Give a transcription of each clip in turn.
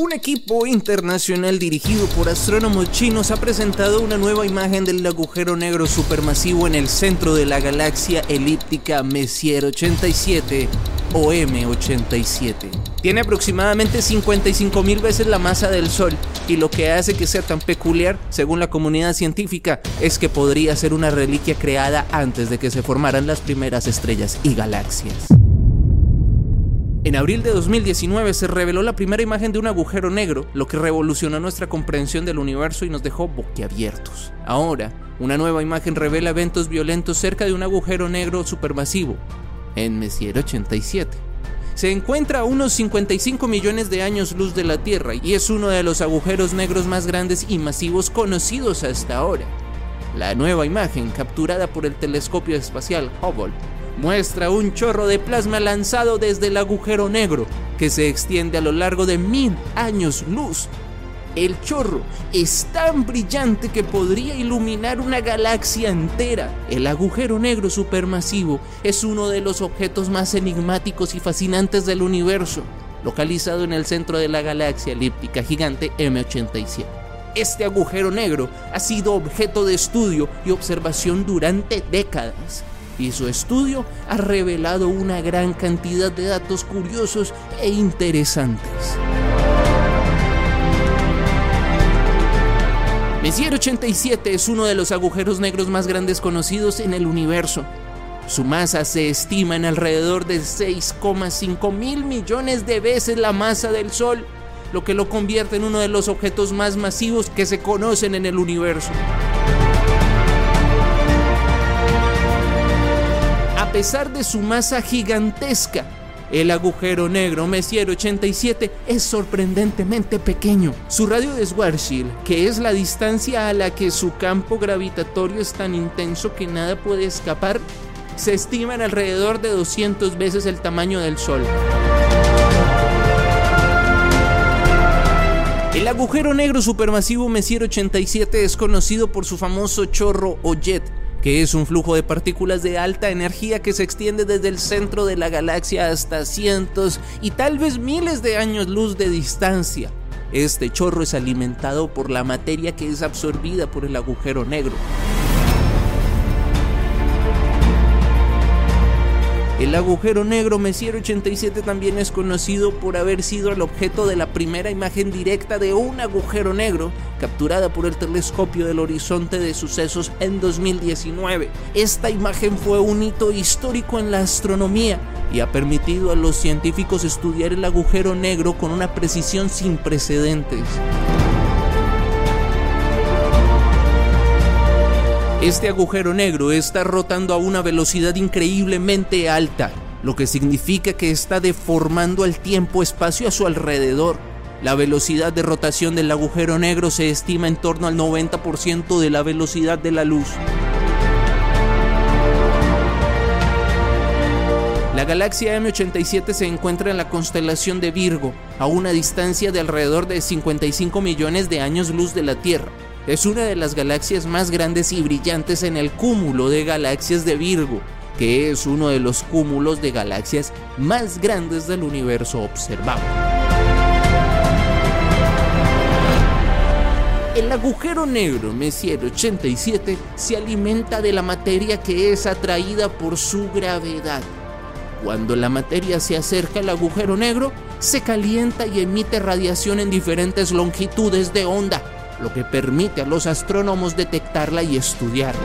Un equipo internacional dirigido por astrónomos chinos ha presentado una nueva imagen del agujero negro supermasivo en el centro de la galaxia elíptica Messier 87 o M87. Tiene aproximadamente 55 mil veces la masa del Sol y lo que hace que sea tan peculiar, según la comunidad científica, es que podría ser una reliquia creada antes de que se formaran las primeras estrellas y galaxias. En abril de 2019 se reveló la primera imagen de un agujero negro, lo que revolucionó nuestra comprensión del universo y nos dejó boquiabiertos. Ahora, una nueva imagen revela eventos violentos cerca de un agujero negro supermasivo, en Messier 87. Se encuentra a unos 55 millones de años luz de la Tierra y es uno de los agujeros negros más grandes y masivos conocidos hasta ahora. La nueva imagen, capturada por el telescopio espacial Hubble, muestra un chorro de plasma lanzado desde el agujero negro que se extiende a lo largo de mil años luz. El chorro es tan brillante que podría iluminar una galaxia entera. El agujero negro supermasivo es uno de los objetos más enigmáticos y fascinantes del universo, localizado en el centro de la galaxia elíptica gigante M87. Este agujero negro ha sido objeto de estudio y observación durante décadas y su estudio ha revelado una gran cantidad de datos curiosos e interesantes. Messier 87 es uno de los agujeros negros más grandes conocidos en el universo. Su masa se estima en alrededor de 6,5 mil millones de veces la masa del Sol, lo que lo convierte en uno de los objetos más masivos que se conocen en el universo. Pesar de su masa gigantesca, el agujero negro Messier 87 es sorprendentemente pequeño. Su radio de Schwarzschild, que es la distancia a la que su campo gravitatorio es tan intenso que nada puede escapar, se estima en alrededor de 200 veces el tamaño del Sol. El agujero negro supermasivo Messier 87 es conocido por su famoso chorro o jet, que es un flujo de partículas de alta energía que se extiende desde el centro de la galaxia hasta cientos y tal vez miles de años luz de distancia. Este chorro es alimentado por la materia que es absorbida por el agujero negro. El agujero negro Messier 87 también es conocido por haber sido el objeto de la primera imagen directa de un agujero negro capturada por el telescopio del horizonte de sucesos en 2019. Esta imagen fue un hito histórico en la astronomía y ha permitido a los científicos estudiar el agujero negro con una precisión sin precedentes. Este agujero negro está rotando a una velocidad increíblemente alta, lo que significa que está deformando el tiempo-espacio a su alrededor. La velocidad de rotación del agujero negro se estima en torno al 90% de la velocidad de la luz. La galaxia M87 se encuentra en la constelación de Virgo, a una distancia de alrededor de 55 millones de años luz de la Tierra. Es una de las galaxias más grandes y brillantes en el cúmulo de galaxias de Virgo, que es uno de los cúmulos de galaxias más grandes del universo observado. El agujero negro Messier 87 se alimenta de la materia que es atraída por su gravedad. Cuando la materia se acerca al agujero negro, se calienta y emite radiación en diferentes longitudes de onda, lo que permite a los astrónomos detectarla y estudiarla.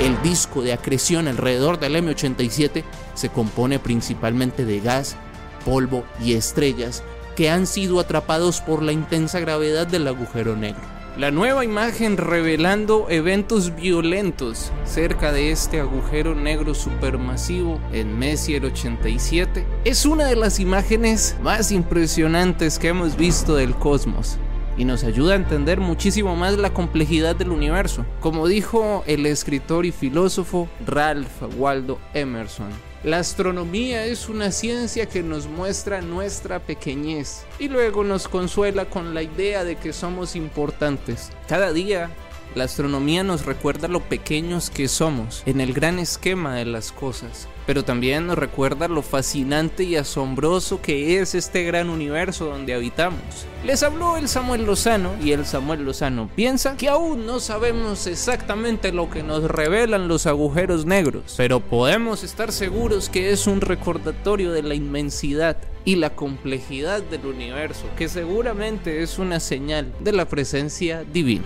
El disco de acreción alrededor del M87 se compone principalmente de gas, polvo y estrellas que han sido atrapados por la intensa gravedad del agujero negro. La nueva imagen revelando eventos violentos cerca de este agujero negro supermasivo en Messier 87 es una de las imágenes más impresionantes que hemos visto del cosmos y nos ayuda a entender muchísimo más la complejidad del universo, como dijo el escritor y filósofo Ralph Waldo Emerson. La astronomía es una ciencia que nos muestra nuestra pequeñez y luego nos consuela con la idea de que somos importantes. Cada día La astronomía nos recuerda lo pequeños que somos en el gran esquema de las cosas, pero también nos recuerda lo fascinante y asombroso que es este gran universo donde habitamos. Les habló el Samuel Lozano y el Samuel Lozano piensa que aún no sabemos exactamente lo que nos revelan los agujeros negros, pero podemos estar seguros que es un recordatorio de la inmensidad y la complejidad del universo, que seguramente es una señal de la presencia divina.